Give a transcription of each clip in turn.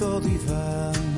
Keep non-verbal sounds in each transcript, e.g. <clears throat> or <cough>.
Dios.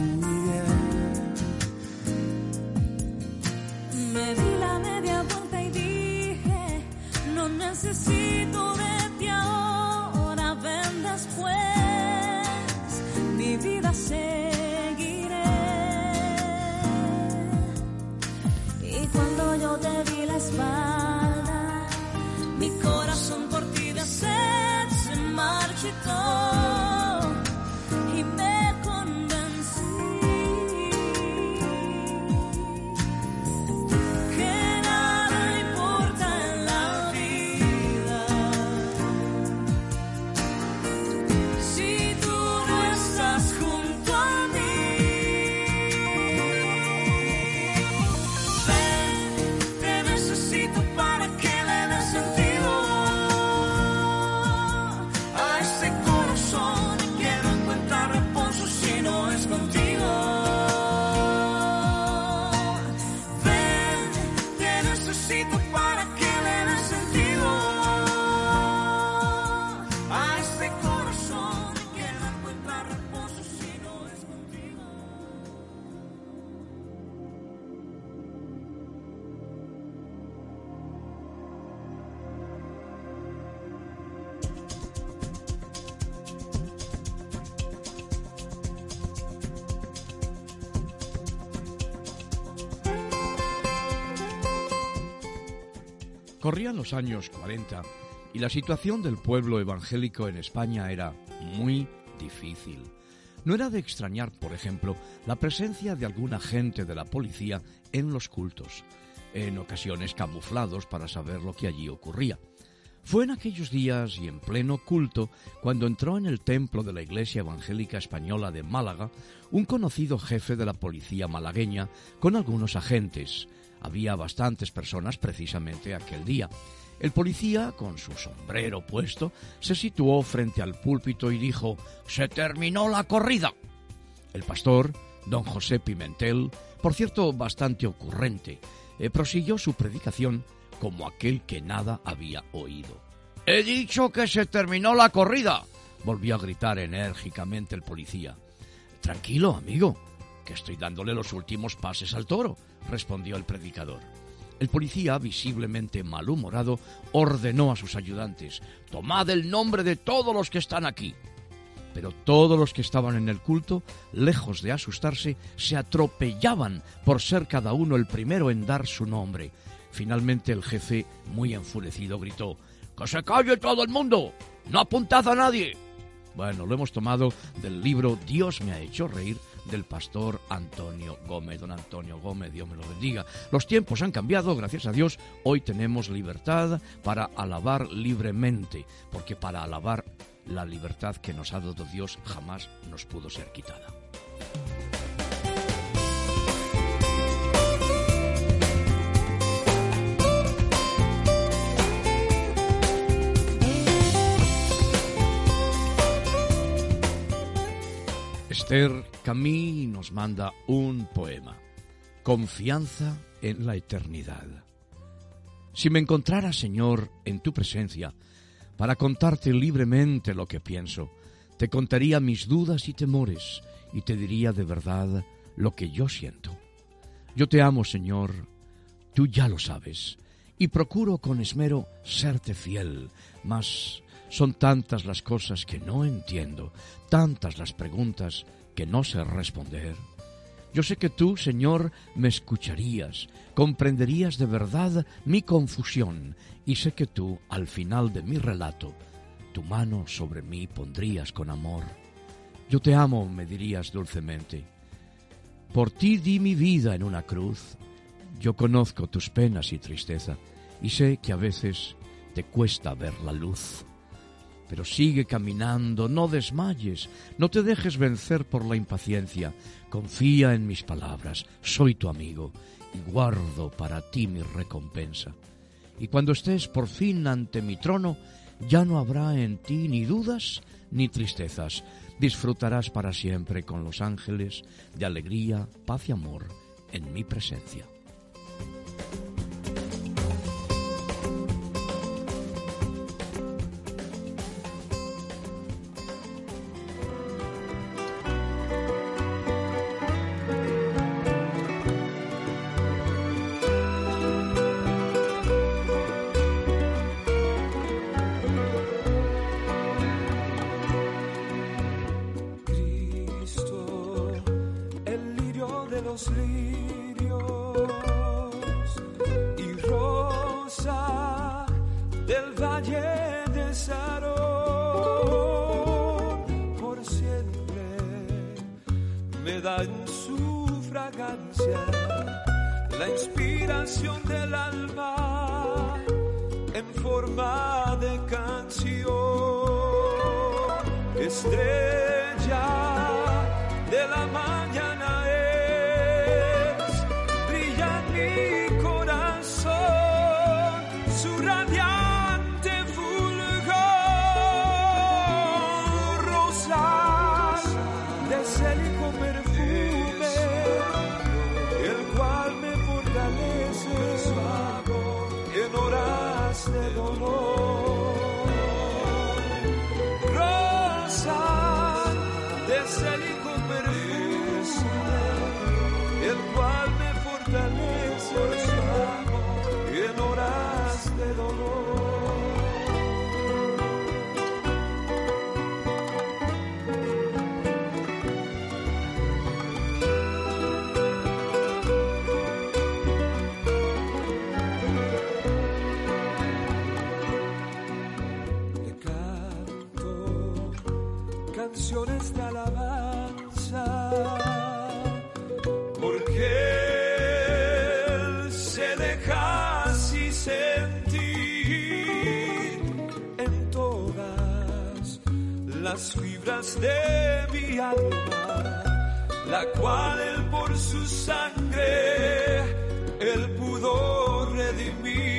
Corrían los años 40 y la situación del pueblo evangélico en España era muy difícil. No era de extrañar, por ejemplo, la presencia de algún agente de la policía en los cultos, en ocasiones camuflados para saber lo que allí ocurría. Fue en aquellos días y en pleno culto cuando entró en el templo de la Iglesia Evangélica Española de Málaga un conocido jefe de la policía malagueña con algunos agentes, había bastantes personas precisamente aquel día. El policía, con su sombrero puesto, se situó frente al púlpito y dijo Se terminó la corrida. El pastor, don José Pimentel, por cierto bastante ocurrente, eh, prosiguió su predicación como aquel que nada había oído. He dicho que se terminó la corrida, volvió a gritar enérgicamente el policía. Tranquilo, amigo, que estoy dándole los últimos pases al toro, respondió el predicador. El policía, visiblemente malhumorado, ordenó a sus ayudantes, Tomad el nombre de todos los que están aquí. Pero todos los que estaban en el culto, lejos de asustarse, se atropellaban por ser cada uno el primero en dar su nombre. Finalmente el jefe, muy enfurecido, gritó, ¡Que se calle todo el mundo! ¡No apuntad a nadie! Bueno, lo hemos tomado del libro Dios me ha hecho reír del pastor Antonio Gómez. Don Antonio Gómez, Dios me lo bendiga. Los tiempos han cambiado, gracias a Dios. Hoy tenemos libertad para alabar libremente, porque para alabar la libertad que nos ha dado Dios jamás nos pudo ser quitada. Esther Camille nos manda un poema, Confianza en la eternidad. Si me encontrara, Señor, en tu presencia, para contarte libremente lo que pienso, te contaría mis dudas y temores y te diría de verdad lo que yo siento. Yo te amo, Señor, tú ya lo sabes, y procuro con esmero serte fiel, mas son tantas las cosas que no entiendo, tantas las preguntas que no sé responder. Yo sé que tú, Señor, me escucharías, comprenderías de verdad mi confusión, y sé que tú, al final de mi relato, tu mano sobre mí pondrías con amor. Yo te amo, me dirías dulcemente. Por ti di mi vida en una cruz. Yo conozco tus penas y tristeza, y sé que a veces te cuesta ver la luz. Pero sigue caminando, no desmayes, no te dejes vencer por la impaciencia. Confía en mis palabras, soy tu amigo y guardo para ti mi recompensa. Y cuando estés por fin ante mi trono, ya no habrá en ti ni dudas ni tristezas. Disfrutarás para siempre con los ángeles de alegría, paz y amor en mi presencia. De mi alma, la cual él por su sangre, él pudo redimir.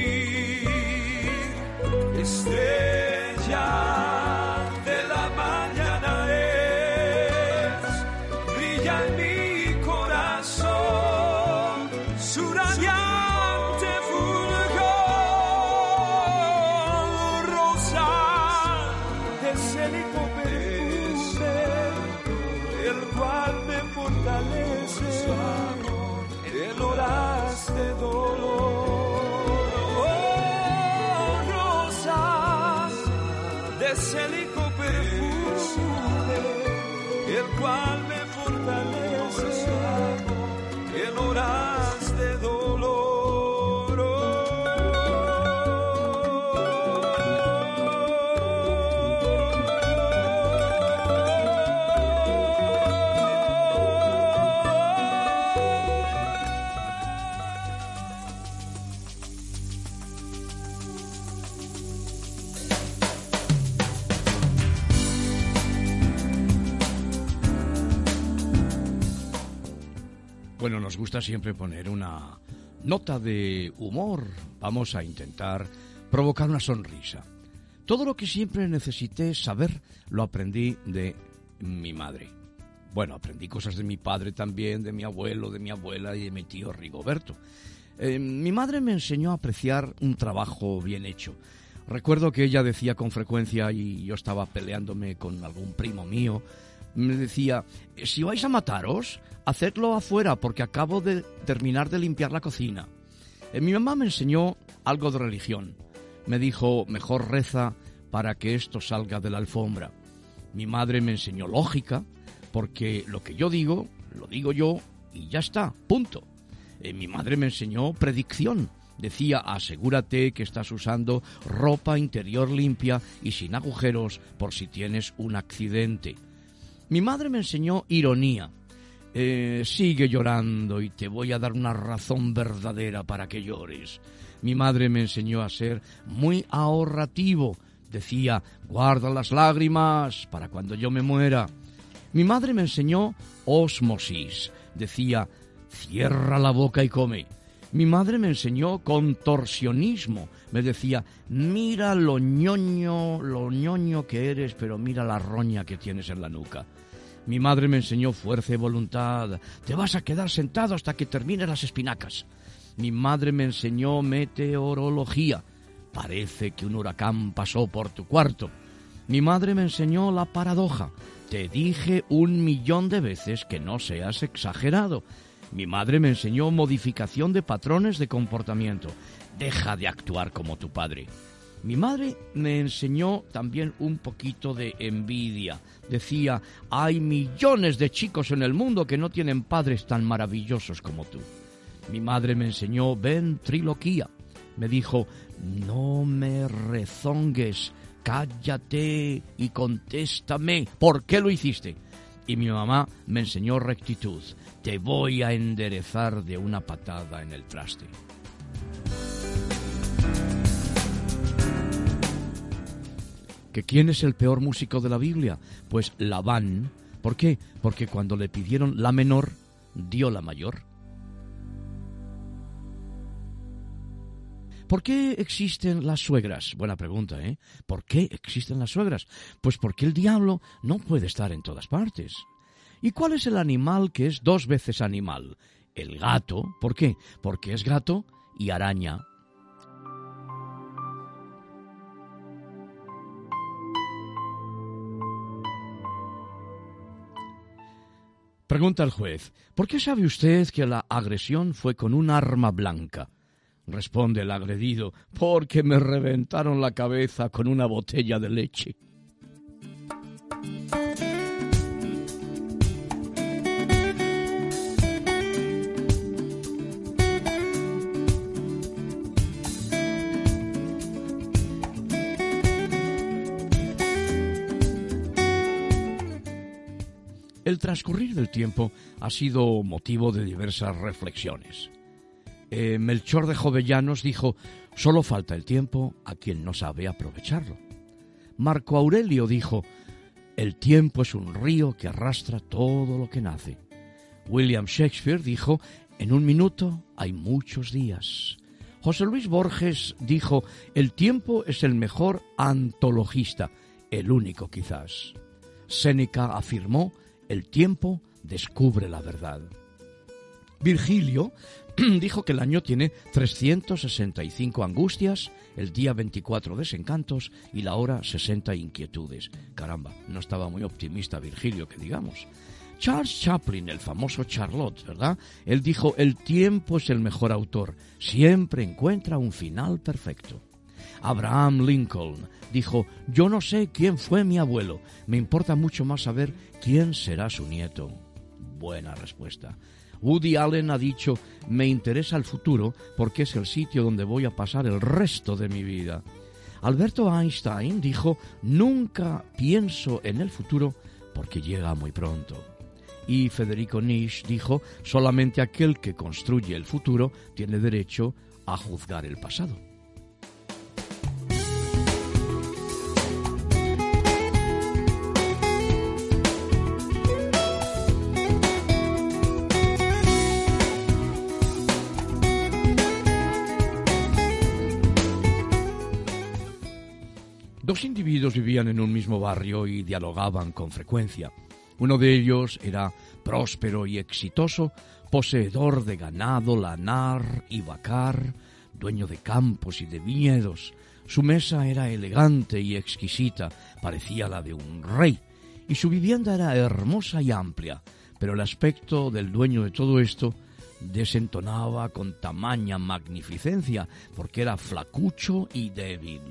Bueno, nos gusta siempre poner una nota de humor. Vamos a intentar provocar una sonrisa. Todo lo que siempre necesité saber lo aprendí de mi madre. Bueno, aprendí cosas de mi padre también, de mi abuelo, de mi abuela y de mi tío Rigoberto. Eh, mi madre me enseñó a apreciar un trabajo bien hecho. Recuerdo que ella decía con frecuencia, y yo estaba peleándome con algún primo mío, me decía, si vais a mataros, hacedlo afuera porque acabo de terminar de limpiar la cocina. Eh, mi mamá me enseñó algo de religión. Me dijo, mejor reza para que esto salga de la alfombra. Mi madre me enseñó lógica, porque lo que yo digo, lo digo yo y ya está, punto. Eh, mi madre me enseñó predicción. Decía, asegúrate que estás usando ropa interior limpia y sin agujeros por si tienes un accidente. Mi madre me enseñó ironía. Eh, sigue llorando y te voy a dar una razón verdadera para que llores. Mi madre me enseñó a ser muy ahorrativo. Decía, guarda las lágrimas para cuando yo me muera. Mi madre me enseñó osmosis. Decía, cierra la boca y come. Mi madre me enseñó contorsionismo. Me decía, mira lo ñoño, lo ñoño que eres, pero mira la roña que tienes en la nuca. Mi madre me enseñó fuerza y voluntad. Te vas a quedar sentado hasta que termines las espinacas. Mi madre me enseñó meteorología. Parece que un huracán pasó por tu cuarto. Mi madre me enseñó la paradoja. Te dije un millón de veces que no seas exagerado. Mi madre me enseñó modificación de patrones de comportamiento. Deja de actuar como tu padre. Mi madre me enseñó también un poquito de envidia. Decía, hay millones de chicos en el mundo que no tienen padres tan maravillosos como tú. Mi madre me enseñó ventriloquía. Me dijo, no me rezongues, cállate y contéstame. ¿Por qué lo hiciste? Y mi mamá me enseñó rectitud. Te voy a enderezar de una patada en el traste. ¿Que quién es el peor músico de la Biblia? Pues Labán. ¿Por qué? Porque cuando le pidieron la menor, dio la mayor. ¿Por qué existen las suegras? Buena pregunta, ¿eh? ¿Por qué existen las suegras? Pues porque el diablo no puede estar en todas partes. ¿Y cuál es el animal que es dos veces animal? El gato. ¿Por qué? Porque es gato y araña. Pregunta el juez, ¿por qué sabe usted que la agresión fue con un arma blanca? Responde el agredido, porque me reventaron la cabeza con una botella de leche. Transcurrir del tiempo ha sido motivo de diversas reflexiones. Eh, Melchor de Jovellanos dijo, solo falta el tiempo a quien no sabe aprovecharlo. Marco Aurelio dijo, el tiempo es un río que arrastra todo lo que nace. William Shakespeare dijo, en un minuto hay muchos días. José Luis Borges dijo, el tiempo es el mejor antologista, el único quizás. Séneca afirmó, el tiempo descubre la verdad. Virgilio <clears throat> dijo que el año tiene 365 angustias, el día 24 desencantos y la hora 60 inquietudes. Caramba, no estaba muy optimista Virgilio, que digamos. Charles Chaplin, el famoso Charlotte, ¿verdad? Él dijo, el tiempo es el mejor autor, siempre encuentra un final perfecto. Abraham Lincoln, dijo, yo no sé quién fue mi abuelo, me importa mucho más saber quién será su nieto. Buena respuesta. Woody Allen ha dicho, me interesa el futuro porque es el sitio donde voy a pasar el resto de mi vida. Alberto Einstein dijo, nunca pienso en el futuro porque llega muy pronto. Y Federico Nietzsche dijo, solamente aquel que construye el futuro tiene derecho a juzgar el pasado. Vivían en un mismo barrio y dialogaban con frecuencia. Uno de ellos era próspero y exitoso, poseedor de ganado, lanar y vacar, dueño de campos y de viñedos. Su mesa era elegante y exquisita, parecía la de un rey, y su vivienda era hermosa y amplia, pero el aspecto del dueño de todo esto desentonaba con tamaña magnificencia, porque era flacucho y débil.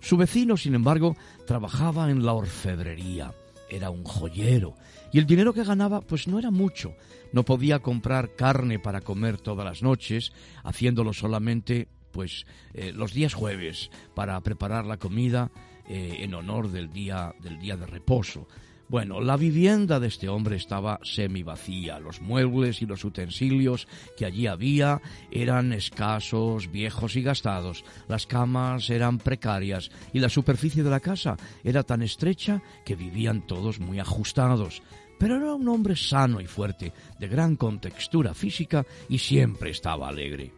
Su vecino, sin embargo, trabajaba en la orfebrería, era un joyero, y el dinero que ganaba pues no era mucho. No podía comprar carne para comer todas las noches, haciéndolo solamente pues eh, los días jueves para preparar la comida eh, en honor del día del día de reposo. Bueno, la vivienda de este hombre estaba semi vacía. Los muebles y los utensilios que allí había eran escasos, viejos y gastados. Las camas eran precarias y la superficie de la casa era tan estrecha que vivían todos muy ajustados. Pero era un hombre sano y fuerte, de gran contextura física y siempre estaba alegre.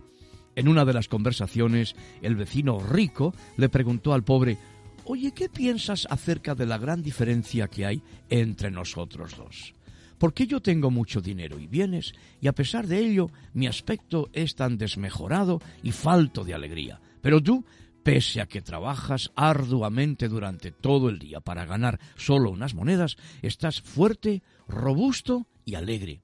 En una de las conversaciones, el vecino rico le preguntó al pobre Oye, ¿qué piensas acerca de la gran diferencia que hay entre nosotros dos? Porque yo tengo mucho dinero y bienes, y a pesar de ello mi aspecto es tan desmejorado y falto de alegría. Pero tú, pese a que trabajas arduamente durante todo el día para ganar solo unas monedas, estás fuerte, robusto y alegre.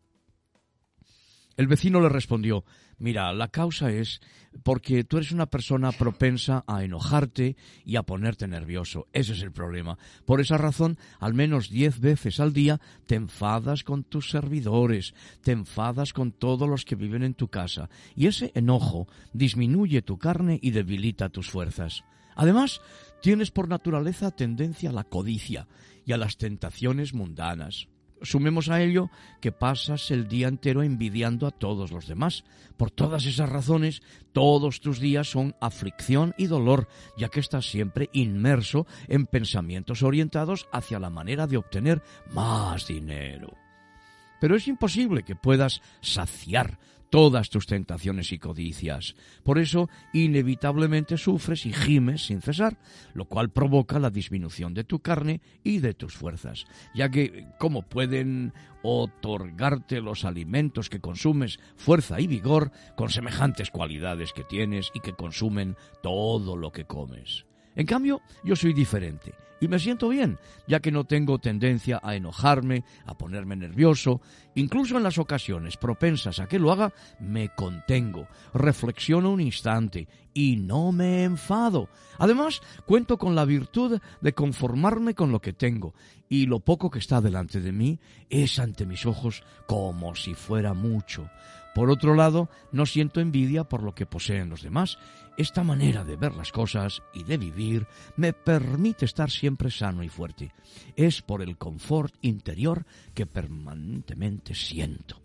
El vecino le respondió Mira, la causa es porque tú eres una persona propensa a enojarte y a ponerte nervioso. Ese es el problema. Por esa razón, al menos diez veces al día te enfadas con tus servidores, te enfadas con todos los que viven en tu casa, y ese enojo disminuye tu carne y debilita tus fuerzas. Además, tienes por naturaleza tendencia a la codicia y a las tentaciones mundanas. Sumemos a ello que pasas el día entero envidiando a todos los demás. Por todas esas razones, todos tus días son aflicción y dolor, ya que estás siempre inmerso en pensamientos orientados hacia la manera de obtener más dinero. Pero es imposible que puedas saciar todas tus tentaciones y codicias. Por eso, inevitablemente sufres y gimes sin cesar, lo cual provoca la disminución de tu carne y de tus fuerzas, ya que, ¿cómo pueden otorgarte los alimentos que consumes fuerza y vigor con semejantes cualidades que tienes y que consumen todo lo que comes? En cambio, yo soy diferente y me siento bien, ya que no tengo tendencia a enojarme, a ponerme nervioso, incluso en las ocasiones propensas a que lo haga, me contengo, reflexiono un instante y no me enfado. Además, cuento con la virtud de conformarme con lo que tengo, y lo poco que está delante de mí es ante mis ojos como si fuera mucho. Por otro lado, no siento envidia por lo que poseen los demás. Esta manera de ver las cosas y de vivir me permite estar siempre sano y fuerte. Es por el confort interior que permanentemente siento.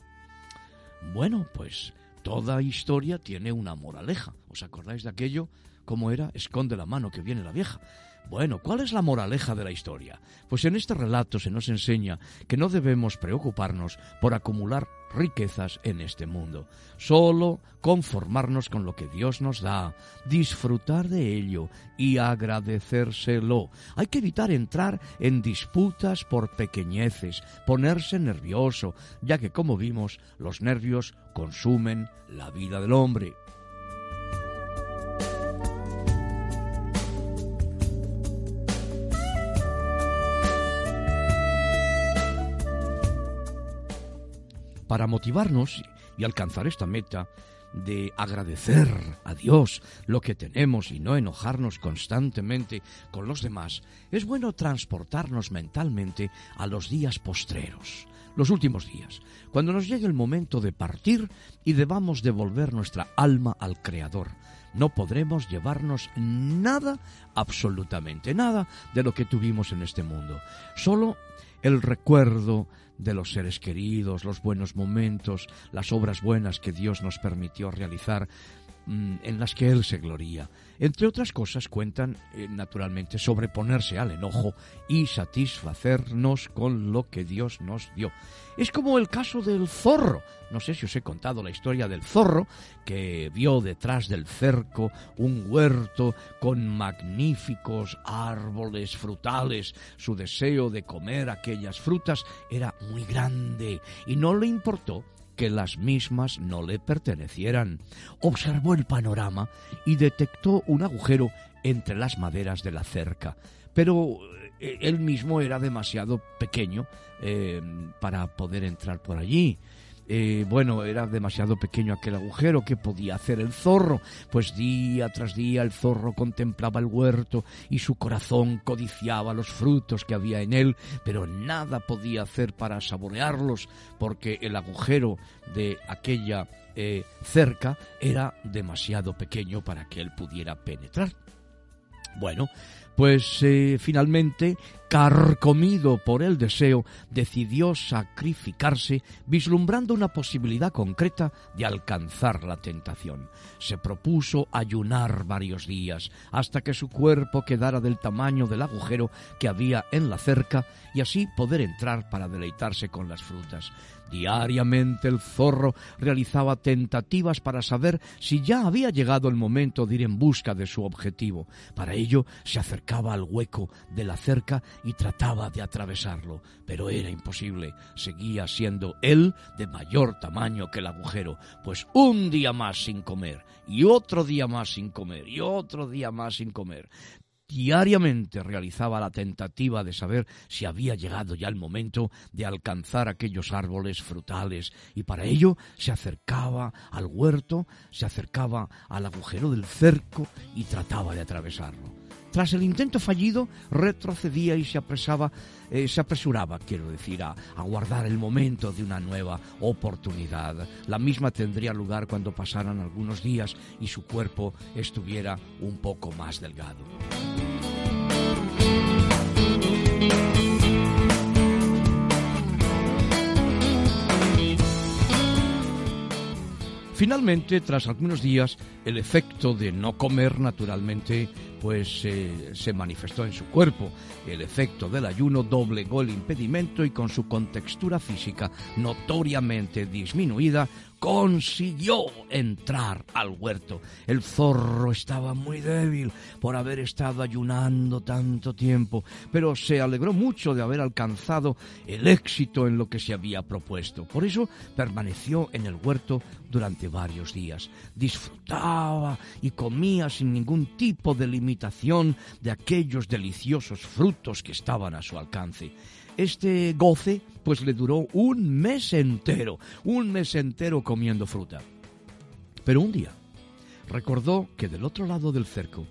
Bueno, pues toda historia tiene una moraleja. ¿Os acordáis de aquello? ¿Cómo era? Esconde la mano que viene la vieja. Bueno, ¿cuál es la moraleja de la historia? Pues en este relato se nos enseña que no debemos preocuparnos por acumular riquezas en este mundo, solo conformarnos con lo que Dios nos da, disfrutar de ello y agradecérselo. Hay que evitar entrar en disputas por pequeñeces, ponerse nervioso, ya que como vimos, los nervios consumen la vida del hombre. Para motivarnos y alcanzar esta meta, de agradecer a Dios lo que tenemos y no enojarnos constantemente con los demás, es bueno transportarnos mentalmente a los días postreros, los últimos días, cuando nos llegue el momento de partir y debamos devolver nuestra alma al Creador. No podremos llevarnos nada, absolutamente nada, de lo que tuvimos en este mundo. Solo el recuerdo de los seres queridos, los buenos momentos, las obras buenas que Dios nos permitió realizar, en las que Él se gloría. Entre otras cosas cuentan, eh, naturalmente, sobreponerse al enojo y satisfacernos con lo que Dios nos dio. Es como el caso del zorro. No sé si os he contado la historia del zorro que vio detrás del cerco un huerto con magníficos árboles frutales. Su deseo de comer aquellas frutas era muy grande y no le importó que las mismas no le pertenecieran. Observó el panorama y detectó un agujero entre las maderas de la cerca, pero eh, él mismo era demasiado pequeño eh, para poder entrar por allí. Eh, bueno, era demasiado pequeño aquel agujero. ¿Qué podía hacer el zorro? Pues día tras día el zorro contemplaba el huerto y su corazón codiciaba los frutos que había en él, pero nada podía hacer para saborearlos porque el agujero de aquella eh, cerca era demasiado pequeño para que él pudiera penetrar. Bueno, pues eh, finalmente, carcomido por el deseo, decidió sacrificarse, vislumbrando una posibilidad concreta de alcanzar la tentación. Se propuso ayunar varios días, hasta que su cuerpo quedara del tamaño del agujero que había en la cerca, y así poder entrar para deleitarse con las frutas. Diariamente el zorro realizaba tentativas para saber si ya había llegado el momento de ir en busca de su objetivo. Para ello se acercaba al hueco de la cerca y trataba de atravesarlo, pero era imposible. Seguía siendo él de mayor tamaño que el agujero, pues un día más sin comer, y otro día más sin comer, y otro día más sin comer. Diariamente realizaba la tentativa de saber si había llegado ya el momento de alcanzar aquellos árboles frutales y para ello se acercaba al huerto, se acercaba al agujero del cerco y trataba de atravesarlo. Tras el intento fallido, retrocedía y eh, se apresuraba, quiero decir, a, a guardar el momento de una nueva oportunidad. La misma tendría lugar cuando pasaran algunos días y su cuerpo estuviera un poco más delgado. Finalmente, tras algunos días, el efecto de no comer naturalmente pues eh, se manifestó en su cuerpo. El efecto del ayuno doblegó el impedimento y con su contextura física notoriamente disminuida, consiguió entrar al huerto. El zorro estaba muy débil por haber estado ayunando tanto tiempo, pero se alegró mucho de haber alcanzado el éxito en lo que se había propuesto. Por eso permaneció en el huerto durante varios días. Disfrutaba y comía sin ningún tipo de limitación de aquellos deliciosos frutos que estaban a su alcance. Este goce pues le duró un mes entero, un mes entero comiendo fruta. Pero un día recordó que del otro lado del cerco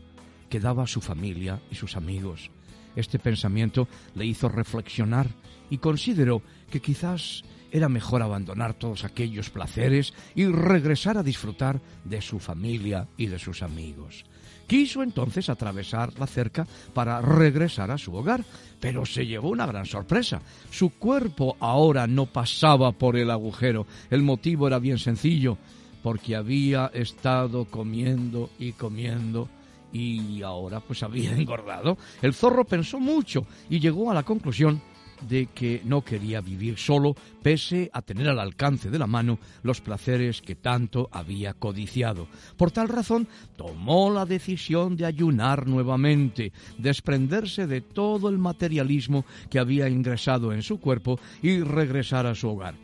quedaba su familia y sus amigos. Este pensamiento le hizo reflexionar y consideró que quizás era mejor abandonar todos aquellos placeres y regresar a disfrutar de su familia y de sus amigos. Quiso entonces atravesar la cerca para regresar a su hogar, pero se llevó una gran sorpresa. Su cuerpo ahora no pasaba por el agujero. El motivo era bien sencillo, porque había estado comiendo y comiendo y ahora pues había <laughs> engordado. El zorro pensó mucho y llegó a la conclusión de que no quería vivir solo, pese a tener al alcance de la mano los placeres que tanto había codiciado. Por tal razón, tomó la decisión de ayunar nuevamente, desprenderse de todo el materialismo que había ingresado en su cuerpo y regresar a su hogar.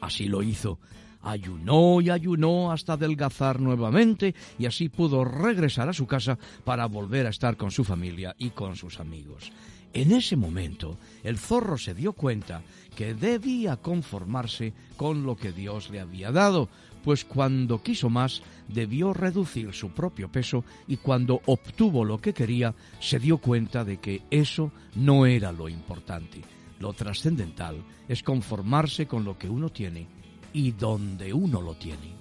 Así lo hizo. Ayunó y ayunó hasta adelgazar nuevamente y así pudo regresar a su casa para volver a estar con su familia y con sus amigos. En ese momento, el zorro se dio cuenta que debía conformarse con lo que Dios le había dado, pues cuando quiso más debió reducir su propio peso y cuando obtuvo lo que quería se dio cuenta de que eso no era lo importante. Lo trascendental es conformarse con lo que uno tiene y donde uno lo tiene.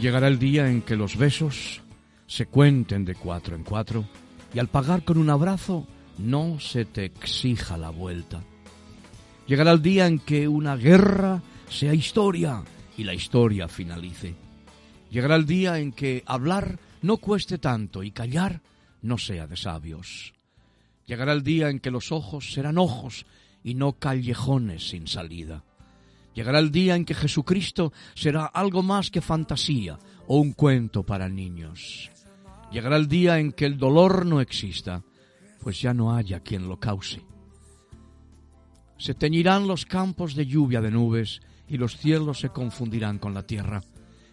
Llegará el día en que los besos se cuenten de cuatro en cuatro y al pagar con un abrazo no se te exija la vuelta. Llegará el día en que una guerra sea historia y la historia finalice. Llegará el día en que hablar no cueste tanto y callar no sea de sabios. Llegará el día en que los ojos serán ojos y no callejones sin salida. Llegará el día en que Jesucristo será algo más que fantasía o un cuento para niños. Llegará el día en que el dolor no exista, pues ya no haya quien lo cause. Se teñirán los campos de lluvia de nubes y los cielos se confundirán con la tierra.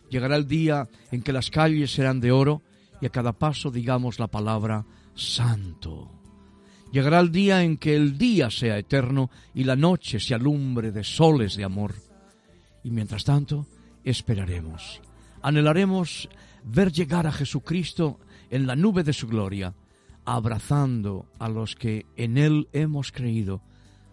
Llegará el día en que las calles serán de oro y a cada paso digamos la palabra santo. Llegará el día en que el día sea eterno y la noche se alumbre de soles de amor. Y mientras tanto, esperaremos. Anhelaremos ver llegar a Jesucristo en la nube de su gloria, abrazando a los que en Él hemos creído,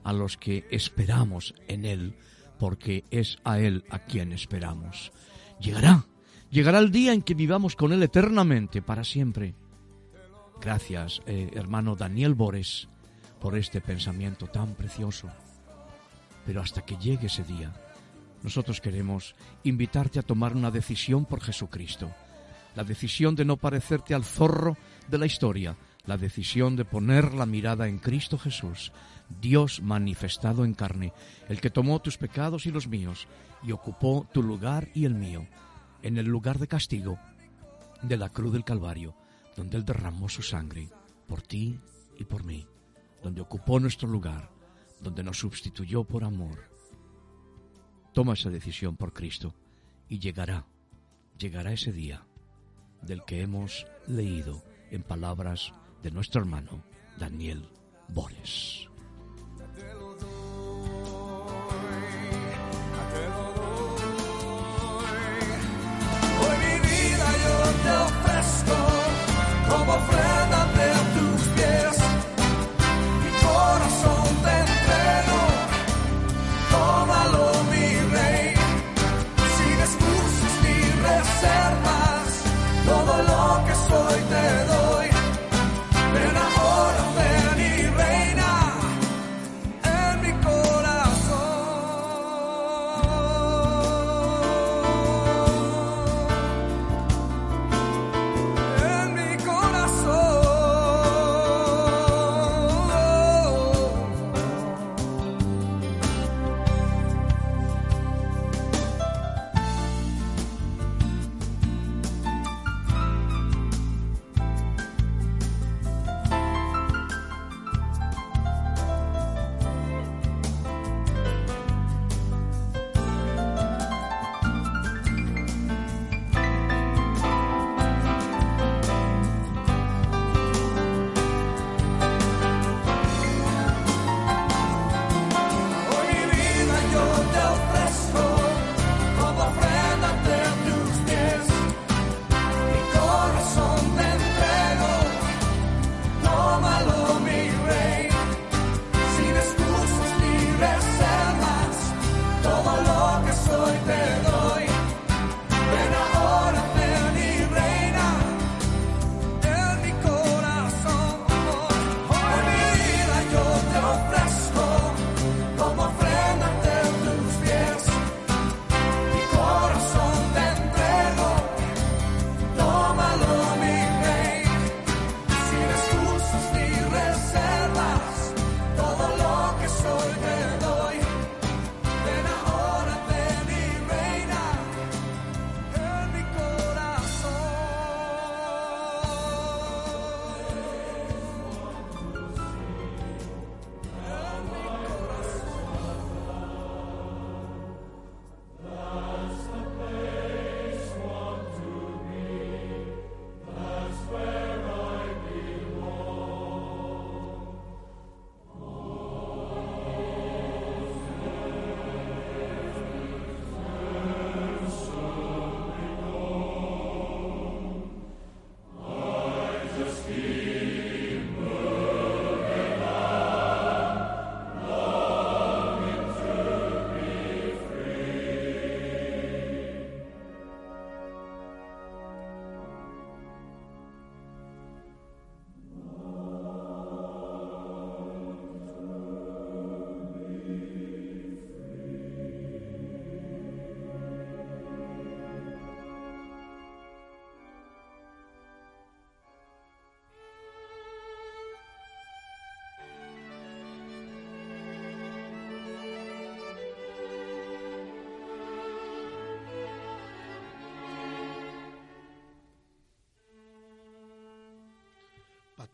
a los que esperamos en Él, porque es a Él a quien esperamos. Llegará, llegará el día en que vivamos con Él eternamente, para siempre. Gracias, eh, hermano Daniel Bores, por este pensamiento tan precioso. Pero hasta que llegue ese día, nosotros queremos invitarte a tomar una decisión por Jesucristo. La decisión de no parecerte al zorro de la historia, la decisión de poner la mirada en Cristo Jesús, Dios manifestado en carne, el que tomó tus pecados y los míos y ocupó tu lugar y el mío, en el lugar de castigo de la cruz del Calvario donde Él derramó su sangre por ti y por mí, donde ocupó nuestro lugar, donde nos sustituyó por amor. Toma esa decisión por Cristo y llegará, llegará ese día del que hemos leído en palabras de nuestro hermano Daniel Bores. Hoy mi vida yo te voy, te doy.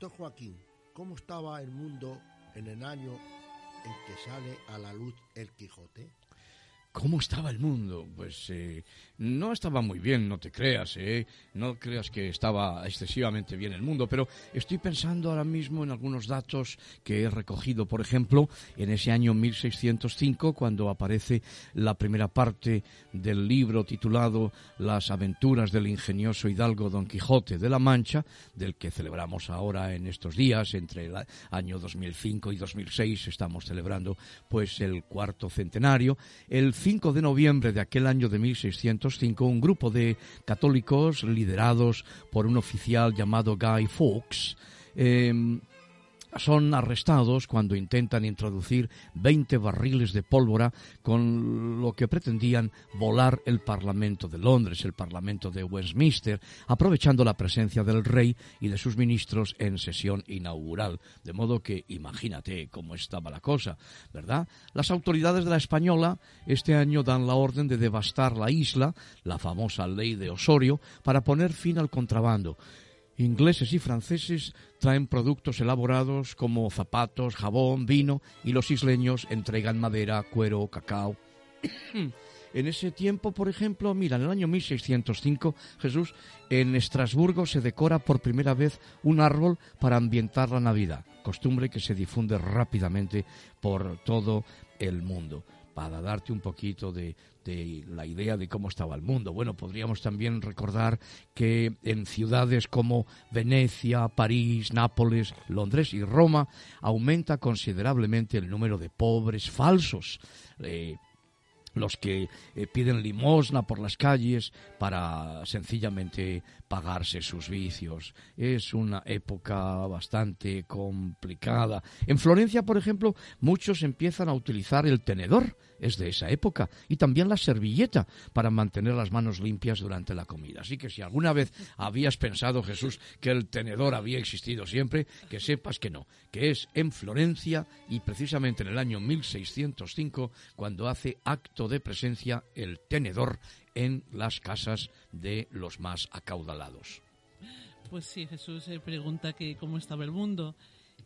Pastor Joaquín, ¿cómo estaba el mundo en el año en que sale a la luz el Quijote? ¿Cómo estaba el mundo? Pues eh, no estaba muy bien, no te creas, ¿eh? No creas que estaba excesivamente bien el mundo, pero estoy pensando ahora mismo en algunos datos que he recogido. Por ejemplo, en ese año 1605, cuando aparece la primera parte del libro titulado Las aventuras del ingenioso hidalgo Don Quijote de la Mancha, del que celebramos ahora en estos días, entre el año 2005 y 2006, estamos celebrando pues el cuarto centenario. El 5 de noviembre de aquel año de 1605, un grupo de católicos liderados por un oficial llamado Guy Fawkes em, son arrestados cuando intentan introducir 20 barriles de pólvora con lo que pretendían volar el Parlamento de Londres, el Parlamento de Westminster, aprovechando la presencia del rey y de sus ministros en sesión inaugural. De modo que imagínate cómo estaba la cosa, ¿verdad? Las autoridades de la Española este año dan la orden de devastar la isla, la famosa ley de Osorio, para poner fin al contrabando ingleses y franceses traen productos elaborados como zapatos, jabón, vino y los isleños entregan madera, cuero, cacao. <coughs> en ese tiempo, por ejemplo, mira, en el año 1605, Jesús, en Estrasburgo se decora por primera vez un árbol para ambientar la Navidad, costumbre que se difunde rápidamente por todo el mundo para darte un poquito de, la idea de cómo estaba el mundo. Bueno, podríamos también recordar que en ciudades como Venecia, París, Nápoles, Londres y Roma aumenta considerablemente el número de pobres falsos. Eh, los que eh, piden limosna por las calles para sencillamente pagarse sus vicios. Es una época bastante complicada. En Florencia, por ejemplo, muchos empiezan a utilizar el tenedor, es de esa época, y también la servilleta para mantener las manos limpias durante la comida. Así que si alguna vez habías pensado, Jesús, que el tenedor había existido siempre, que sepas que no, que es en Florencia y precisamente en el año 1605 cuando hace acto de presencia el tenedor en las casas de los más acaudalados. Pues sí, Jesús se pregunta que cómo estaba el mundo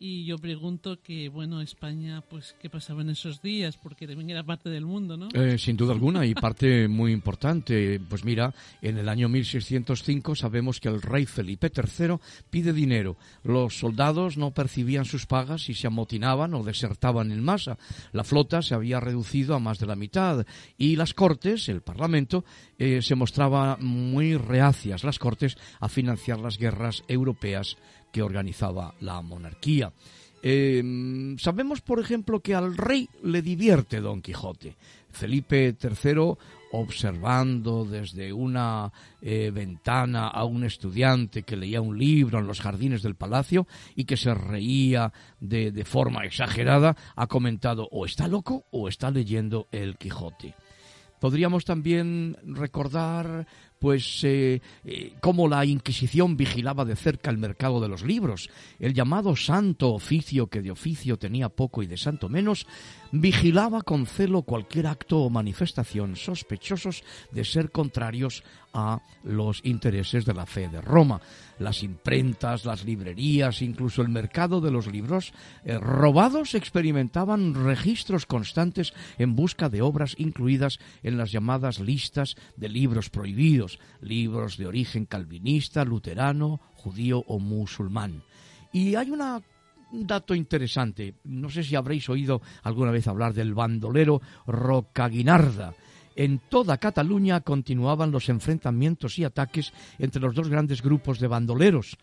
y yo pregunto que, bueno, España, pues, ¿qué pasaba en esos días? Porque también era parte del mundo, ¿no? Eh, sin duda alguna, y parte muy importante. Pues mira, en el año 1605 sabemos que el rey Felipe III pide dinero. Los soldados no percibían sus pagas y se amotinaban o desertaban en masa. La flota se había reducido a más de la mitad y las cortes, el parlamento, eh, se mostraba muy reacias, las cortes, a financiar las guerras europeas que organizaba la monarquía. Em, sabemos, por ejemplo, que al rey le divierte Don Quijote. Felipe III, observando desde una eh, ventana a un estudiante que leía un libro en los jardines del palacio y que se reía de, de forma exagerada, ha comentado o está loco o está leyendo el Quijote. Podríamos también recordar pues eh, eh, cómo la Inquisición vigilaba de cerca el mercado de los libros. El llamado santo oficio, que de oficio tenía poco y de santo menos, vigilaba con celo cualquier acto o manifestación sospechosos de ser contrarios a los intereses de la fe de Roma. Las imprentas, las librerías, incluso el mercado de los libros eh, robados experimentaban registros constantes en busca de obras incluidas en las llamadas listas de libros prohibidos libros de origen calvinista, luterano, judío o musulmán. Y hay un dato interesante, no sé si habréis oído alguna vez hablar del bandolero Rocaguinarda. En toda Cataluña continuaban los enfrentamientos y ataques entre los dos grandes grupos de bandoleros,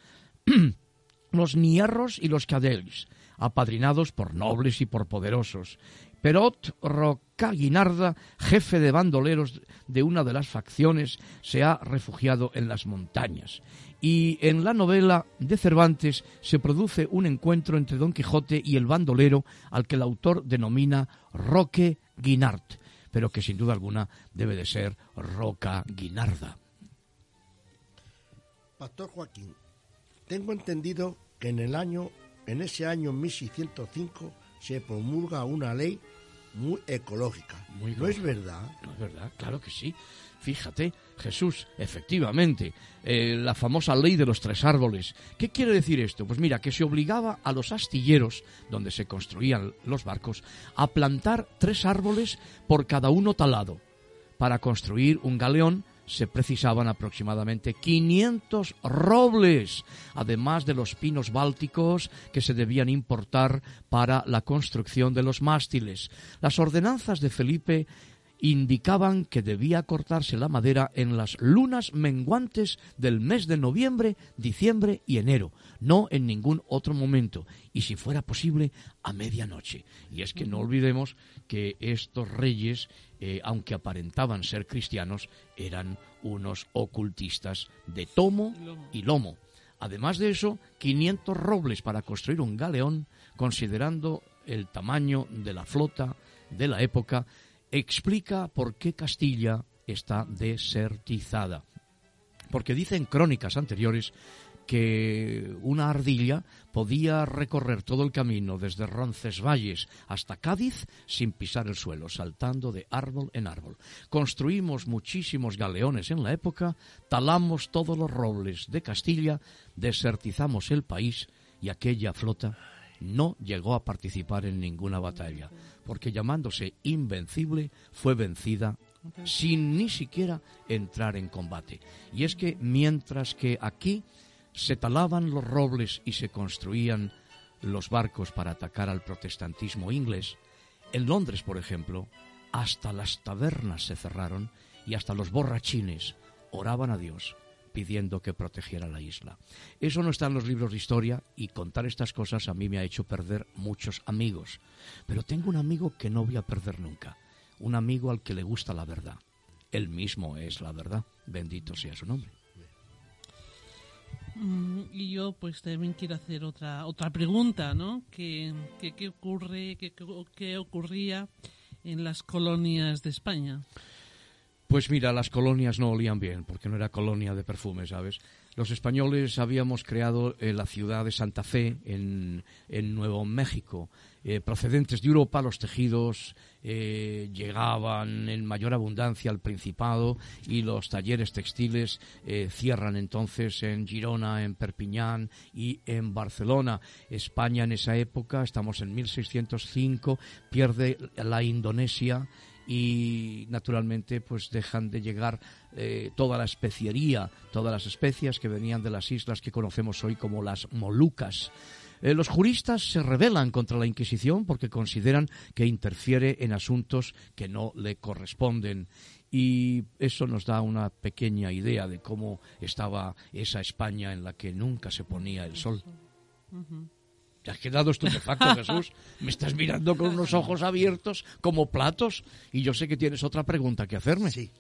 <clears throat> los niarros y los cadells, apadrinados por nobles y por poderosos. Perot Rocaguinarda, jefe de bandoleros de una de las facciones, se ha refugiado en las montañas. Y en la novela de Cervantes se produce un encuentro entre Don Quijote y el bandolero al que el autor denomina Roque Guinart, pero que sin duda alguna debe de ser Roca Guinarda. Pastor Joaquín, tengo entendido que en el año, en ese año 1605, se promulga una ley muy ecológica. Muy ¿No es verdad? No es verdad, claro que sí. Fíjate, Jesús, efectivamente, eh, la famosa ley de los tres árboles. ¿Qué quiere decir esto? Pues mira, que se obligaba a los astilleros, donde se construían los barcos, a plantar tres árboles por cada uno talado. Para construir un galeón se precisaban aproximadamente 500 robles, además de los pinos bálticos que se debían importar para la construcción de los mástiles. Las ordenanzas de Felipe indicaban que debía cortarse la madera en las lunas menguantes del mes de noviembre, diciembre y enero, no en ningún otro momento, y si fuera posible, a medianoche. Y es que no olvidemos que estos reyes, eh, aunque aparentaban ser cristianos, eran unos ocultistas de tomo y lomo. Además de eso, 500 robles para construir un galeón, considerando el tamaño de la flota de la época, explica por qué Castilla está desertizada. Porque dicen crónicas anteriores que una ardilla podía recorrer todo el camino desde Roncesvalles hasta Cádiz sin pisar el suelo, saltando de árbol en árbol. Construimos muchísimos galeones en la época, talamos todos los robles de Castilla, desertizamos el país y aquella flota no llegó a participar en ninguna batalla, porque llamándose invencible fue vencida sin ni siquiera entrar en combate. Y es que mientras que aquí se talaban los robles y se construían los barcos para atacar al protestantismo inglés, en Londres, por ejemplo, hasta las tabernas se cerraron y hasta los borrachines oraban a Dios pidiendo que protegiera la isla. Eso no está en los libros de historia y contar estas cosas a mí me ha hecho perder muchos amigos. Pero tengo un amigo que no voy a perder nunca, un amigo al que le gusta la verdad. Él mismo es la verdad, bendito sea su nombre. Mm, y yo pues también quiero hacer otra otra pregunta, ¿no? ¿Qué, qué, ocurre, qué, qué ocurría en las colonias de España? Pues mira, las colonias no olían bien, porque no era colonia de perfume, ¿sabes? Los españoles habíamos creado eh, la ciudad de Santa Fe en, Nuevo México. Eh, procedentes de Europa, los tejidos eh, llegaban en mayor abundancia al Principado y los talleres textiles cierran entonces en Girona, en Perpiñán y en Barcelona. España en esa época, estamos en 1605, pierde la Indonesia y naturalmente pues dejan de llegar eh, toda la especiería, todas las especias que venían de las islas que conocemos hoy como las Molucas. Eh, los juristas se rebelan contra la Inquisición porque consideran que interfiere en asuntos que no le corresponden y eso nos da una pequeña idea de cómo estaba esa España en la que nunca se ponía el sol. Te has quedado estupefacto, <laughs> Jesús. Me estás mirando con unos ojos abiertos como platos y yo sé que tienes otra pregunta que hacerme. Sí.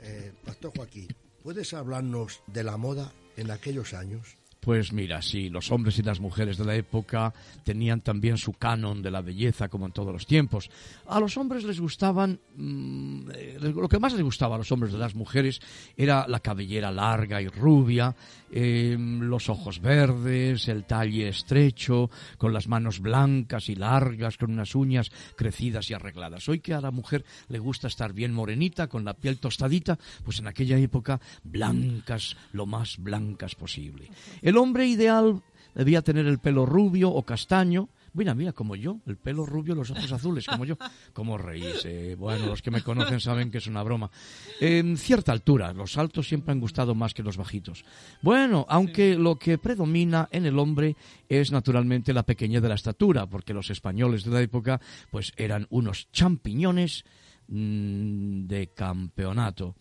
Eh, Pastor Joaquín, ¿puedes hablarnos de la moda en aquellos años? Pues mira, sí, los hombres y las mujeres de la época tenían también su canon de la belleza como en todos los tiempos. A los hombres les gustaban, mm, eh, lo que más les gustaba a los hombres de las mujeres era la cabellera larga y rubia, em, los ojos verdes, el talle estrecho, con las manos blancas y largas, con unas uñas crecidas y arregladas. Hoy que a la mujer le gusta estar bien morenita, con la piel tostadita, pues en aquella época blancas, lo más blancas posible. Hombre ideal debía tener el pelo rubio o castaño. Mira, mira, como yo, el pelo rubio, los ojos azules, como yo. ¿Cómo reís? Bueno, los que me conocen saben que es una broma. En cierta altura, los altos siempre han gustado más que los bajitos. Bueno, aunque lo que predomina en el hombre es naturalmente la pequeñez de la estatura, porque los españoles de la época pues eran unos champiñones mm, de campeonato.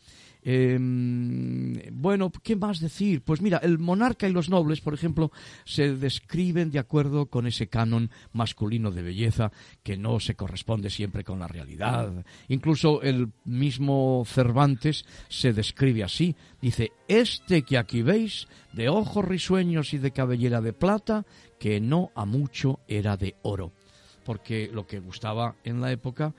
Em, bueno, ¿qué más decir? Pues mira, el monarca y los nobles, por ejemplo, se describen de acuerdo con ese canon masculino de belleza que no se corresponde siempre con la realidad. Incluso el mismo Cervantes se describe así. Dice, este que aquí veis, de ojos risueños y de cabellera de plata, que no a mucho era de oro. Porque lo que gustaba en la época,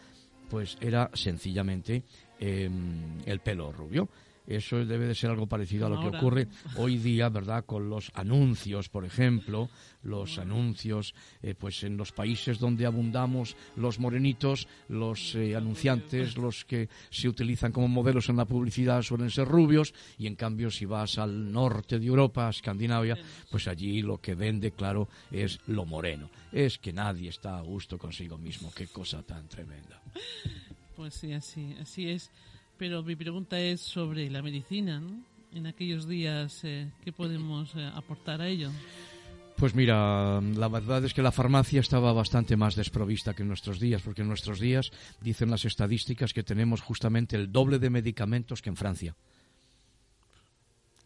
pues era sencillamente Em, el pelo rubio. Eso debe de ser algo parecido a lo que ocurre hoy día, ¿verdad? Con los anuncios, por ejemplo, los anuncios, eh, pues en los países donde abundamos los morenitos, los eh, anunciantes, los que se utilizan como modelos en la publicidad suelen ser rubios y en cambio si vas al norte de Europa, a Escandinavia, pues allí lo que vende, claro, es lo moreno. Es que nadie está a gusto consigo mismo. Qué cosa tan tremenda. <laughs> Pues sí, así, así es. Pero mi pregunta es sobre la medicina, ¿no? En aquellos días, eh, ¿qué podemos eh, aportar a ello? Pues mira, la verdad es que la farmacia estaba bastante más desprovista que en nuestros días, porque en nuestros días dicen las estadísticas que tenemos justamente el doble de medicamentos que en Francia.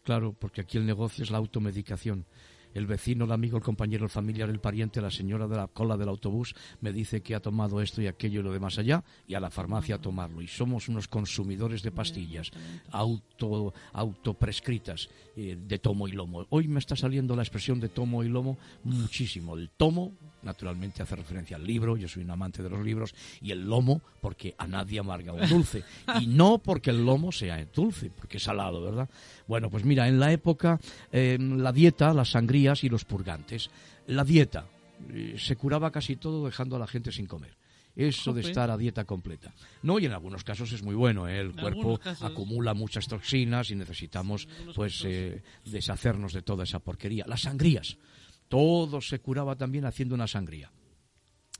Claro, porque aquí el negocio es la automedicación. El vecino, el amigo, el compañero, el familiar, el pariente, la señora de la cola del autobús me dice que ha tomado esto y aquello y lo demás allá y a la farmacia a tomarlo. Y somos unos consumidores de pastillas auto, autoprescritas eh, de tomo y lomo. Hoy me está saliendo la expresión de tomo y lomo muchísimo. El tomo, naturalmente, hace referencia al libro, yo soy un amante de los libros, y el lomo, porque a nadie amarga un dulce. <laughs> Y no porque el lomo sea dulce, porque es salado, ¿verdad? Bueno, pues mira, en la época, eh, la dieta, las sangrías y los purgantes. La dieta, eh, se curaba casi todo dejando a la gente sin comer. Eso de estar a dieta completa. No, y en algunos casos es muy bueno. ¿eh? El En cuerpo acumula muchas toxinas y necesitamos, pues, eh, deshacernos de toda esa porquería. Las sangrías. Todo se curaba también haciendo una sangría.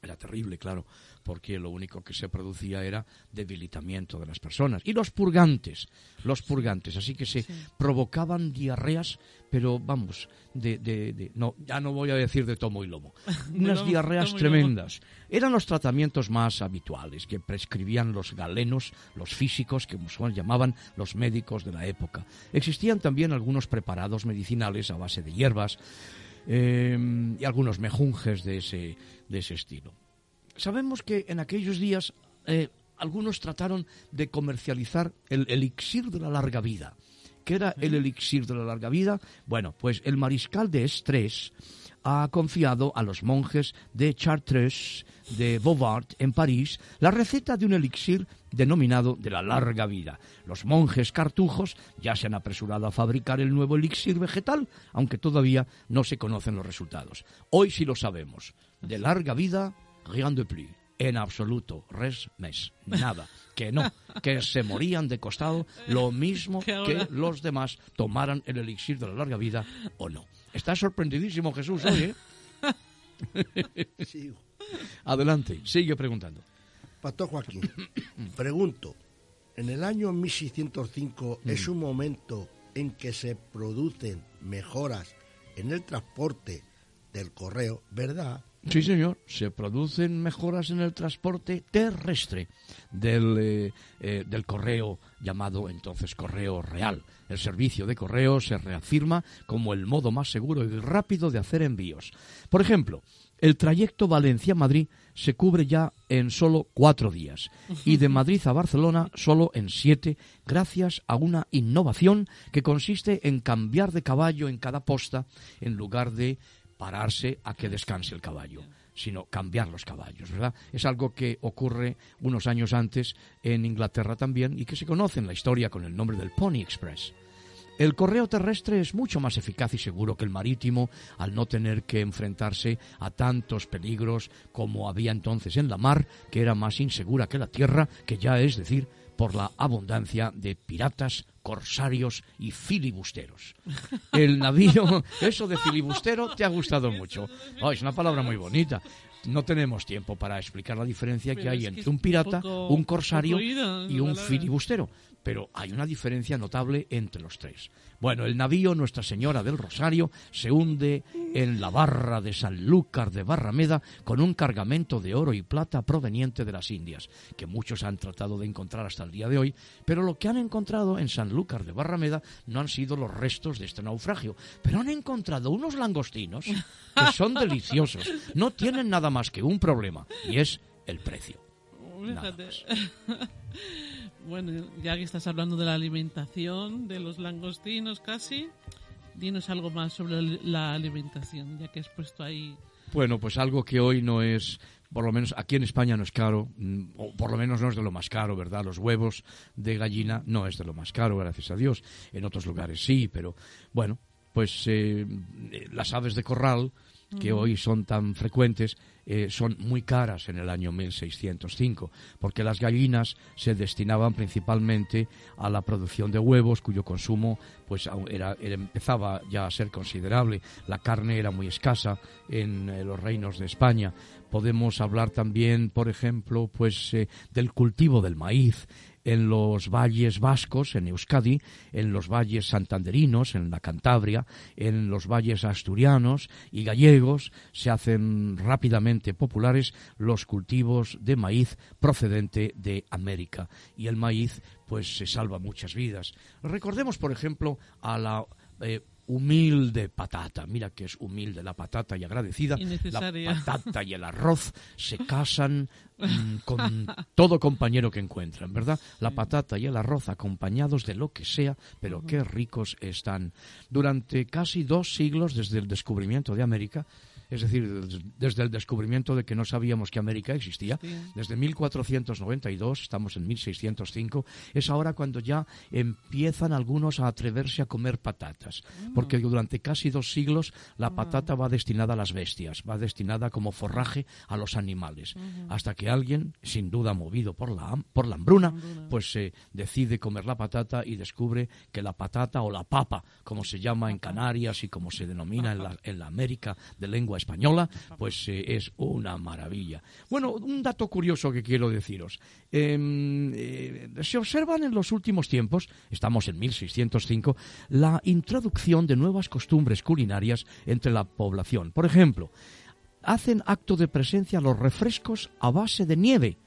Era terrible, claro, porque lo único que se producía era debilitamiento de las personas. Y los purgantes, los purgantes, así que se provocaban diarreas, pero vamos, de, de- de- no, ya no voy a decir de tomo y lomo, <laughs> unas lomo, diarreas tremendas. Eran los tratamientos más habituales que prescribían los galenos, los físicos, que llamaban los médicos de la época. Existían también algunos preparados medicinales a base de hierbas, eh, y algunos mejunjes de ese, de ese estilo. Sabemos que en aquellos días eh, algunos trataron de comercializar el elixir de la larga vida. ¿Qué era el elixir de la larga vida? Bueno, pues el mariscal de Estrés ha confiado a los monjes de Chartres de Beauvard en París la receta de un elixir denominado de la larga vida. Los monjes cartujos ya se han apresurado a fabricar el nuevo elixir vegetal, aunque todavía no se conocen los resultados. Hoy sí lo sabemos. De larga vida, rien de plus. En absoluto, res mes, nada, que no, que se morían de costado lo mismo Que los demás tomaran el elixir de la larga vida o no. Está sorprendidísimo Jesús hoy, ¿eh? Adelante, sigue preguntando. Pastor Joaquín, <coughs> pregunto, en el año 1605 es un momento en que se producen mejoras en el transporte del correo, ¿verdad? Sí, señor, se producen mejoras en el transporte terrestre del, eh, eh, del correo llamado entonces correo real. El servicio de correo se reafirma como el modo más seguro y rápido de hacer envíos. Por ejemplo, el trayecto Valencia-Madrid se cubre ya en solo cuatro días y de <laughs> Madrid a Barcelona solo en siete gracias a una innovación que consiste en cambiar de caballo en cada posta en lugar de pararse a que descanse el caballo, sino cambiar los caballos, ¿verdad? Es algo que ocurre unos años antes en Inglaterra también y que se conoce en la historia con el nombre del Pony Express. El correo terrestre es mucho más eficaz y seguro que el marítimo al no tener que enfrentarse a tantos peligros como había entonces en la mar, que era más insegura que la tierra, que ya es decir, por la abundancia de piratas, corsarios y filibusteros. El navío, <laughs> eso de filibustero te ha gustado mucho. Oh, es una palabra muy bonita. No tenemos tiempo para explicar la diferencia que hay que entre un pirata, un corsario y un filibustero. Pero hay una diferencia notable entre los tres. Bueno, el navío Nuestra Señora del Rosario se hunde en la barra de Sanlúcar de Barrameda con un cargamento de oro y plata proveniente de las Indias, que muchos han tratado de encontrar hasta el día de hoy, pero lo que han encontrado en Sanlúcar de Barrameda no han sido los restos de este naufragio, pero han encontrado unos langostinos que son deliciosos. No tienen nada más que un problema, y es el precio. <laughs> Bueno, ya que estás hablando de la alimentación, de los langostinos casi, dinos algo más sobre la alimentación, ya que has puesto ahí. Bueno, pues algo que hoy no es por lo menos aquí en España no es caro, mm, o por lo menos no es de lo más caro, ¿verdad? Los huevos de gallina no es de lo más caro, gracias a Dios. En otros lugares sí, pero bueno, pues eh, las aves de corral que hoy son tan frecuentes, eh, son muy caras en el año 1605, porque las gallinas se destinaban principalmente a la producción de huevos, cuyo consumo pues era, empezaba ya a ser considerable. La carne era muy escasa en eh, los reinos de España. Podemos hablar también, por ejemplo, pues eh, del cultivo del maíz en los valles vascos, en Euskadi, en los valles santanderinos, en la Cantabria, en los valles asturianos y gallegos, se hacen rápidamente populares los cultivos de maíz procedente de América. Y el maíz, pues, se salva muchas vidas. Recordemos, por ejemplo, a la eh, humilde patata. Mira que es humilde la patata y agradecida. La patata y el arroz se casan mm, con todo compañero que encuentran, ¿verdad? La patata y el arroz acompañados de lo que sea, pero qué ricos están. Durante casi dos siglos desde el descubrimiento de América, es decir, desde el descubrimiento de que no sabíamos que América existía, desde 1492, estamos en 1605, es ahora cuando ya empiezan algunos a atreverse a comer patatas, mm. porque durante casi dos siglos la mm. patata va destinada a las bestias, va destinada como forraje a los animales, hasta que alguien, sin duda movido por la, por la hambruna, pues se decide comer la patata y descubre que la patata o la papa, como se llama en Canarias y como se denomina en la, en la América de lengua española, pues eh, es una maravilla. Bueno, un dato curioso que quiero deciros. Em, eh, se observan en los últimos tiempos, estamos en 1605, la introducción de nuevas costumbres culinarias entre la población. Por ejemplo, hacen acto de presencia los refrescos a base de nieve.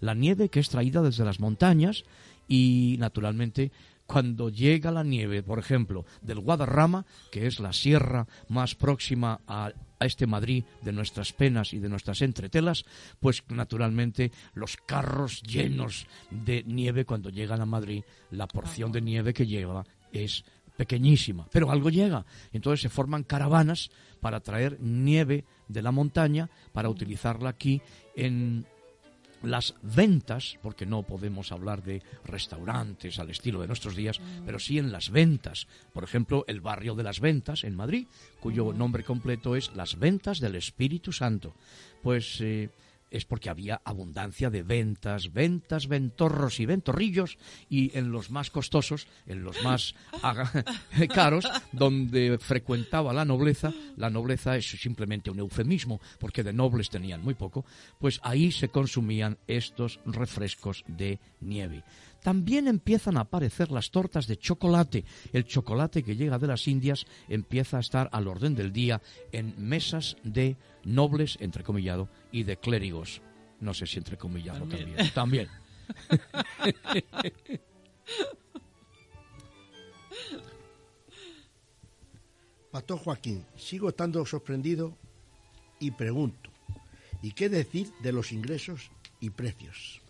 La nieve que es traída desde las montañas y, naturalmente, cuando llega la nieve, por ejemplo, del Guadarrama, que es la sierra más próxima a, este Madrid de nuestras penas y de nuestras entretelas, pues naturalmente los carros llenos de nieve cuando llegan a Madrid, la porción de nieve que lleva es pequeñísima, pero algo llega. Entonces se forman caravanas para traer nieve de la montaña para utilizarla aquí en las ventas, porque no podemos hablar de restaurantes al estilo de nuestros días, mm. pero sí en las ventas. Por ejemplo, el barrio de las ventas en Madrid, cuyo mm. nombre completo es Las Ventas del Espíritu Santo. Pues eh, es porque había abundancia de ventas, ventas, ventorros y ventorrillos, y en los más costosos, en los más <laughs> caros, donde frecuentaba la nobleza, la nobleza es simplemente un eufemismo, porque de nobles tenían muy poco, pues ahí se consumían estos refrescos de nieve. También empiezan a aparecer las tortas de chocolate. El chocolate que llega de las Indias empieza a estar al orden del día en mesas de nobles, entrecomillado, y de clérigos. No sé si entrecomillado también. También. <laughs> Pastor Joaquín, sigo estando sorprendido y pregunto, ¿y qué decir de los ingresos y precios?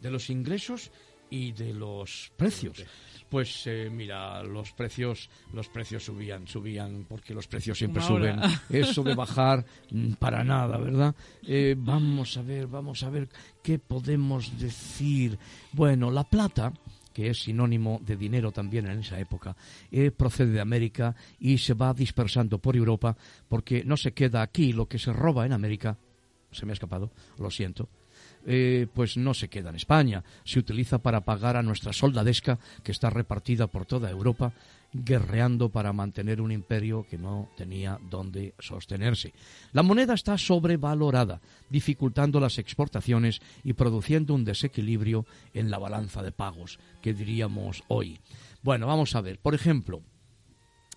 De los ingresos y de los precios. Pues eh, mira, los precios, los precios subían, subían, porque los precios siempre suben. Eso de bajar, mm, para nada, ¿verdad? Eh, vamos a ver, vamos a ver qué podemos decir. Bueno, la plata, que es sinónimo de dinero también en esa época, eh, procede de América y se va dispersando por Europa, porque no se queda aquí lo que se roba en América. Se me ha escapado, lo siento eh, pues no se queda en España, se utiliza para pagar a nuestra soldadesca que está repartida por toda Europa, guerreando para mantener un imperio que no tenía dónde sostenerse. La moneda está sobrevalorada, dificultando las exportaciones y produciendo un desequilibrio en la balanza de pagos, que diríamos hoy. Bueno, vamos a ver, por ejemplo,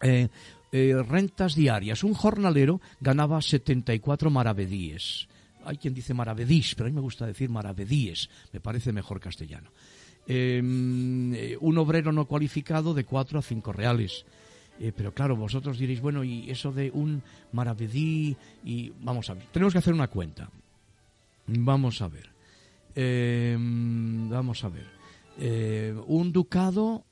eh, eh, rentas diarias. Un jornalero ganaba 74 maravedíes hay quien dice maravedís, pero a mí me gusta decir maravedíes, me parece mejor castellano. Em, eh, un obrero no cualificado de cuatro a cinco reales. Eh, pero claro, vosotros diréis, bueno, y eso de un maravedí, y vamos a ver, tenemos que hacer una cuenta. Vamos a ver. Em, vamos a ver. Eh, un ducado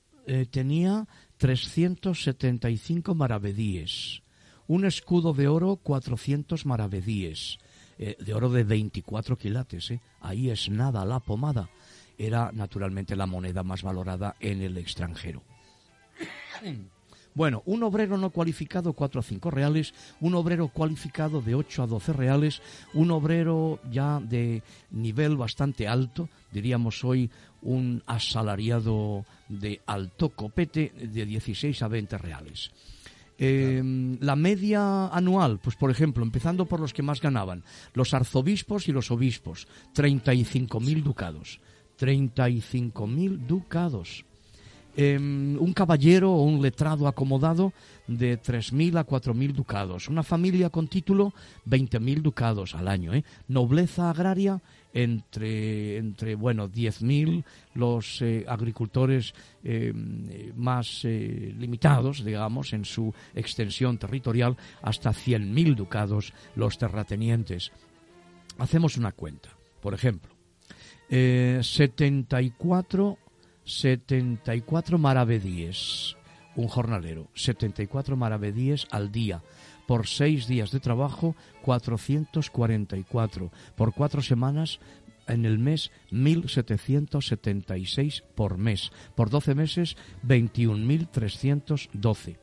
tenía 375 maravedíes. Un escudo de oro, 400 maravedíes eh, de oro de 24 quilates. ¿eh? Ahí es nada la pomada. Era naturalmente la moneda más valorada en el extranjero. <laughs> Bueno, un obrero no cualificado 4 a 5 reales, un obrero cualificado de 8 a 12 reales, un obrero ya de nivel bastante alto, diríamos hoy un asalariado de alto copete de 16 a 20 reales. Eh, la media anual, pues por ejemplo, empezando por los que más ganaban, los arzobispos y los obispos, 35.000 ducados. 35.000 ducados. Em, un caballero o un letrado acomodado de 3.000 a 4.000 ducados. Una familia con título, 20.000 ducados al año. ¿eh? Nobleza agraria, entre, entre bueno, 10.000 los eh, agricultores em, más eh, limitados, digamos, en su extensión territorial, hasta 100.000 ducados los terratenientes. Hacemos una cuenta. Por ejemplo, 74 74 maravedíes, un jornalero, 74 maravedíes al día. Por seis días de trabajo, 444. Por cuatro semanas, en el mes 1.776 por mes. Por 12 meses, 21.312.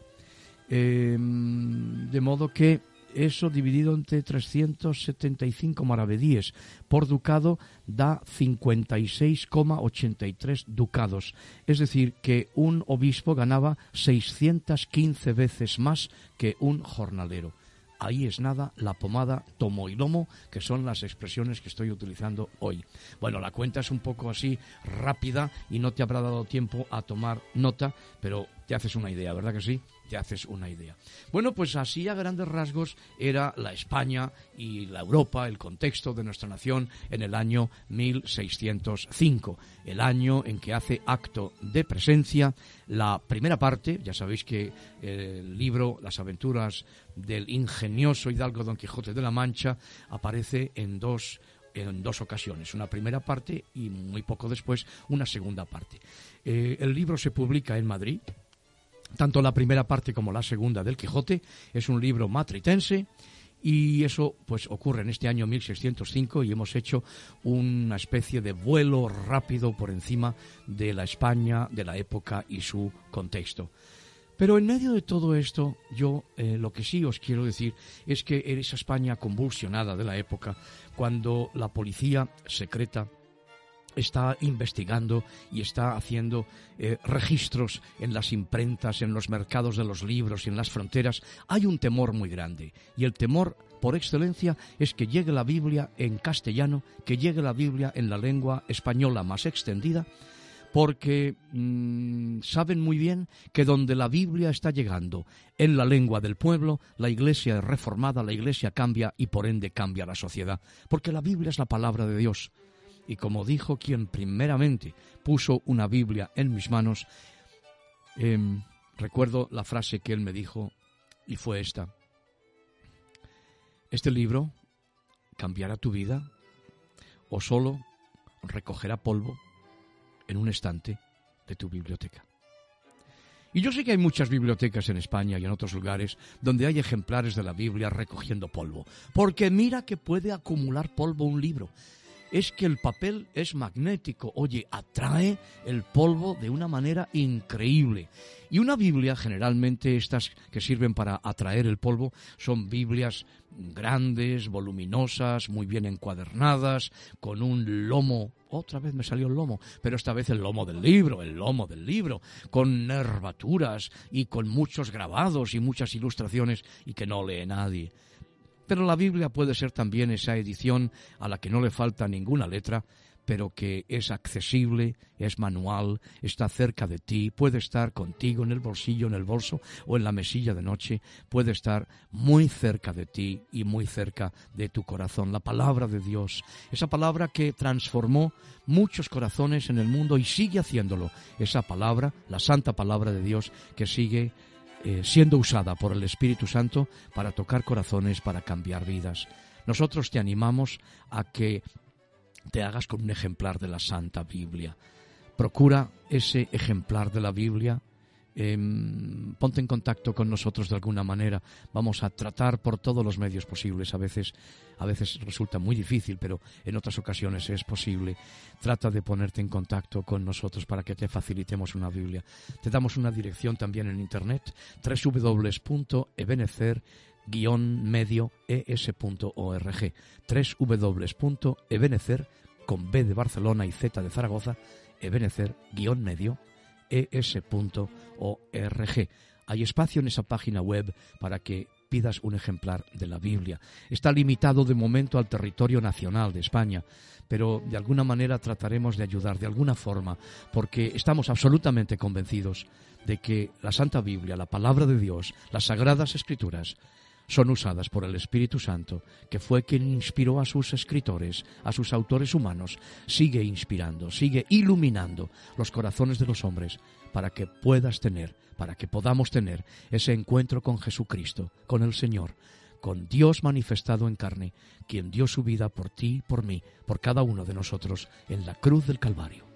Eh, de modo que eso dividido entre 375 maravedíes por ducado da 56,83 ducados. Es decir, que un obispo ganaba 615 veces más que un jornalero. Ahí es nada, la pomada, tomo y lomo, que son las expresiones que estoy utilizando hoy. Bueno, la cuenta es un poco así rápida y no te habrá dado tiempo a tomar nota, pero te haces una idea, ¿verdad que sí? te haces una idea. Bueno, pues así a grandes rasgos era la España y la Europa, el contexto de nuestra nación en el año 1605, el año en que hace acto de presencia la primera parte, ya sabéis que el libro Las aventuras del ingenioso hidalgo Don Quijote de la Mancha aparece en dos en dos ocasiones, una primera parte y muy poco después una segunda parte. Eh, el libro se publica en Madrid, tanto la primera parte como la segunda del Quijote. Es un libro matritense y eso pues ocurre en este año 1605 y hemos hecho una especie de vuelo rápido por encima de la España de la época y su contexto. Pero en medio de todo esto, yo eh, lo que sí os quiero decir es que esa España convulsionada de la época, cuando la policía secreta está investigando y está haciendo eh, registros en las imprentas, en los mercados de los libros y en las fronteras, hay un temor muy grande. Y el temor por excelencia es que llegue la Biblia en castellano, que llegue la Biblia en la lengua española más extendida, porque mm, saben muy bien que donde la Biblia está llegando, en la lengua del pueblo, la iglesia es reformada, la iglesia cambia y por ende cambia la sociedad, porque la Biblia es la palabra de Dios y como dijo quien primeramente puso una Biblia en mis manos, em, recuerdo la frase que él me dijo y fue esta. Este libro cambiará tu vida o solo recogerá polvo en un estante de tu biblioteca. Y yo sé que hay muchas bibliotecas en España y en otros lugares donde hay ejemplares de la Biblia recogiendo polvo, porque mira que puede acumular polvo un libro es que el papel es magnético. Oye, atrae el polvo de una manera increíble. Y una Biblia, generalmente estas que sirven para atraer el polvo, son Biblias grandes, voluminosas, muy bien encuadernadas, con un lomo, otra vez me salió el lomo, pero esta vez el lomo del libro, el lomo del libro, con nervaturas y con muchos grabados y muchas ilustraciones y que no lee nadie. Pero la Biblia puede ser también esa edición a la que no le falta ninguna letra, pero que es accesible, es manual, está cerca de ti, puede estar contigo en el bolsillo, en el bolso o en la mesilla de noche, puede estar muy cerca de ti y muy cerca de tu corazón. La palabra de Dios, esa palabra que transformó muchos corazones en el mundo y sigue haciéndolo, esa palabra, la santa palabra de Dios que sigue eh, siendo usada por el Espíritu Santo para tocar corazones, para cambiar vidas. Nosotros te animamos a que te hagas con un ejemplar de la Santa Biblia. Procura ese ejemplar de la Biblia, em, ponte en contacto con nosotros de alguna manera. Vamos a tratar por todos los medios posibles. A veces, a veces resulta muy difícil, pero en otras ocasiones es posible. Trata de ponerte en contacto con nosotros para que te facilitemos una Biblia. Te damos una dirección también en internet www.ebenecer medio es.org www.ebenecer con B de Barcelona y Z de Zaragoza ebenecer medio es.org. Hay espacio en esa página web para que pidas un ejemplar de la Biblia. Está limitado de momento al territorio nacional de España, pero de alguna manera trataremos de ayudar, de alguna forma, porque estamos absolutamente convencidos de que la Santa Biblia, la palabra de Dios, las sagradas escrituras, son usadas por el Espíritu Santo, que fue quien inspiró a sus escritores, a sus autores humanos, sigue inspirando, sigue iluminando los corazones de los hombres para que puedas tener, para que podamos tener ese encuentro con Jesucristo, con el Señor, con Dios manifestado en carne, quien dio su vida por ti, por mí, por cada uno de nosotros en la cruz del Calvario.